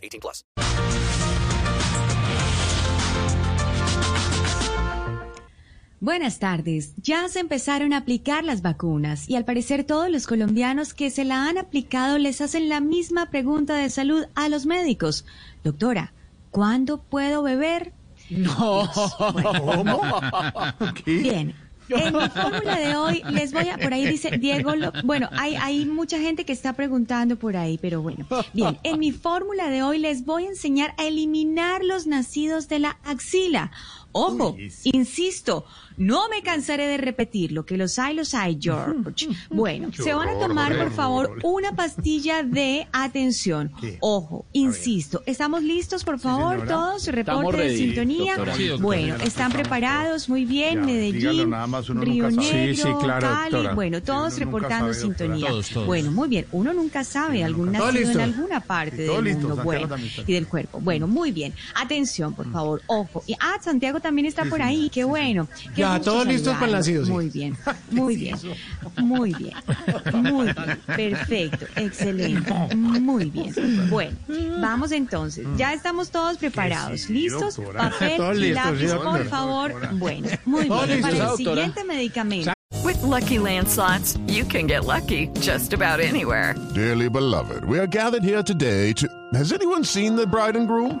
18 plus. Buenas tardes. Ya se empezaron a aplicar las vacunas y al parecer todos los colombianos que se la han aplicado les hacen la misma pregunta de salud a los médicos. Doctora, ¿cuándo puedo beber? No. ¿Cómo? Bien. En mi fórmula de hoy les voy a, por ahí dice Diego, bueno, hay, hay mucha gente que está preguntando por ahí, pero bueno. Bien, en mi fórmula de hoy les voy a enseñar a eliminar los nacidos de la axila. Ojo, insisto, no me cansaré de repetir lo que los hay, los hay, George. Bueno, se van a tomar, por favor, una pastilla de atención. Ojo, insisto, ¿estamos listos, por favor, todos? Reporte de sintonía. Bueno, ¿están preparados? Muy bien, Medellín, Río Negro, Cali. Bueno, todos reportando sintonía. Bueno, muy bien. Uno nunca sabe, algún nacido en alguna parte del mundo, bueno, y del cuerpo. Bueno, muy bien. Atención, por favor, ojo. Y, ah, Santiago también está por ahí, qué bueno. Qué ya, todos listos para el nacido. Muy bien, muy bien, muy bien, muy bien, perfecto, excelente, muy bien. Bueno, vamos entonces, ya estamos todos preparados, listos, papel y lápiz, por favor. Bueno, muy bien, para el siguiente medicamento. With lucky landslots, you can get lucky just about anywhere. Dearly beloved, we are gathered here today to. Has anyone seen the bride and groom?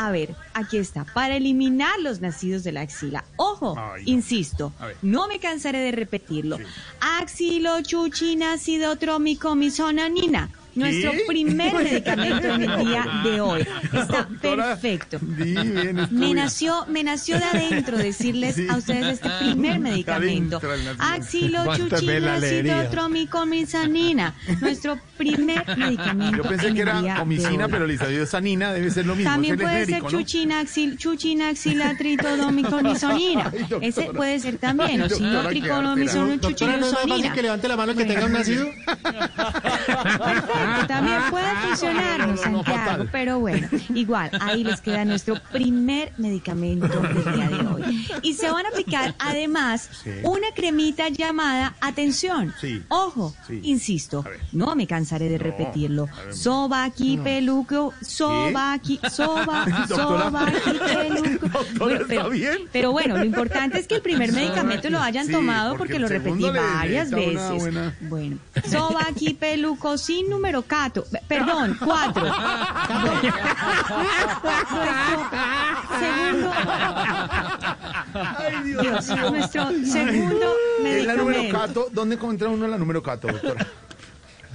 a ver, aquí está, para eliminar los nacidos de la axila. Ojo, Ay, no. insisto, no me cansaré de repetirlo. Axilo, chuchi, nacido, trómico, misonanina. Nuestro primer medicamento en el día de hoy. Está perfecto. Me nació, me nació de adentro decirles a ustedes este primer medicamento. Axilo, ¿Cuántas chuchi, veces la nacido, leería? trómico, misanina. Nuestro primer medicamento. Yo pensé en que era hoy. pero Lisadido Sanina debe ser lo mismo. También puede ser chuchinaxil, chuchinaxilatridomicomisonina. Ay, doctora. Ese puede ser también, o si no, Doctora, ¿no es más fácil que levante la mano que tenga un nacido? Perfecto, también puede funcionarnos, Santiago, pero bueno, igual, ahí les queda nuestro primer medicamento del día de hoy. Y se van a aplicar además una cremita llamada atención. Sí. Ojo, Sí. insisto, no me cansaré de repetirlo. Soba aquí, peluco, soba aquí, soba, soba aquí, peluco. ¿está pero, bien? pero bueno, lo importante es que el primer medicamento lo hayan Sí, tomado porque lo repetí varias veces. buena- Bueno, soba aquí, peluco, sin número cato, Pe- perdón, cuatro. Segundo, Ay, Dios, nuestro segundo Es la número medicamento. cato. ¿Dónde encuentra uno la número cato, doctora?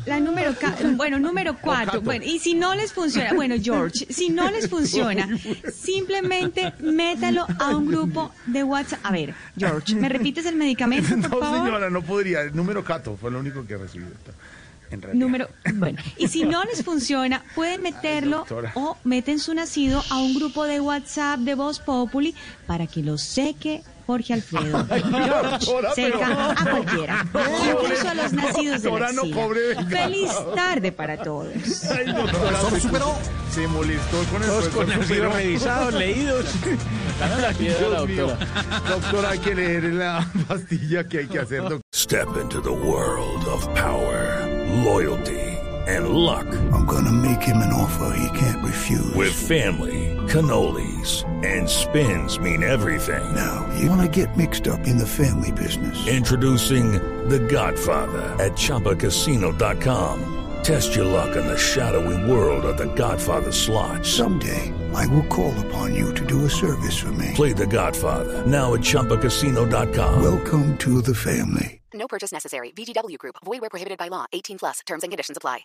La número bueno, número cuatro. Bueno, y si no les funciona, bueno, George, si no les funciona, simplemente métalo a un grupo de WhatsApp. A ver, George, ¿me repites el medicamento, por No, favor? señora, no podría. El número cato fue lo único que recibí. Doctora. En realidad. Número, bueno, y si no les funciona, pueden meterlo o meten su nacido a un grupo de WhatsApp de Voz Populi para que lo seque Jorge Alfredo. George, doctora, seca pero- a cualquiera, incluso a los nacidos de la Doctora, no cobre. Feliz tarde para todos. Ay, doctora, se, se molestó con el Todos con pero- revisados, leídos. Dios mío. Doctora, hay que leer la pastilla que hay que hacer, doctora. Step into the world of power, loyalty, and luck. I'm gonna make him an can't. With family, cannolis, and spins mean everything. Now, you wanna get mixed up in the family business. Introducing The Godfather at ChumbaCasino.com. Test your luck in the shadowy world of The Godfather slot. Someday, I will call upon you to do a service for me. Play the Godfather, now at ChumbaCasino.com. Welcome to the family. No purchase necessary. VGW Group. Void where prohibited by law. 18 plus. Terms and conditions apply.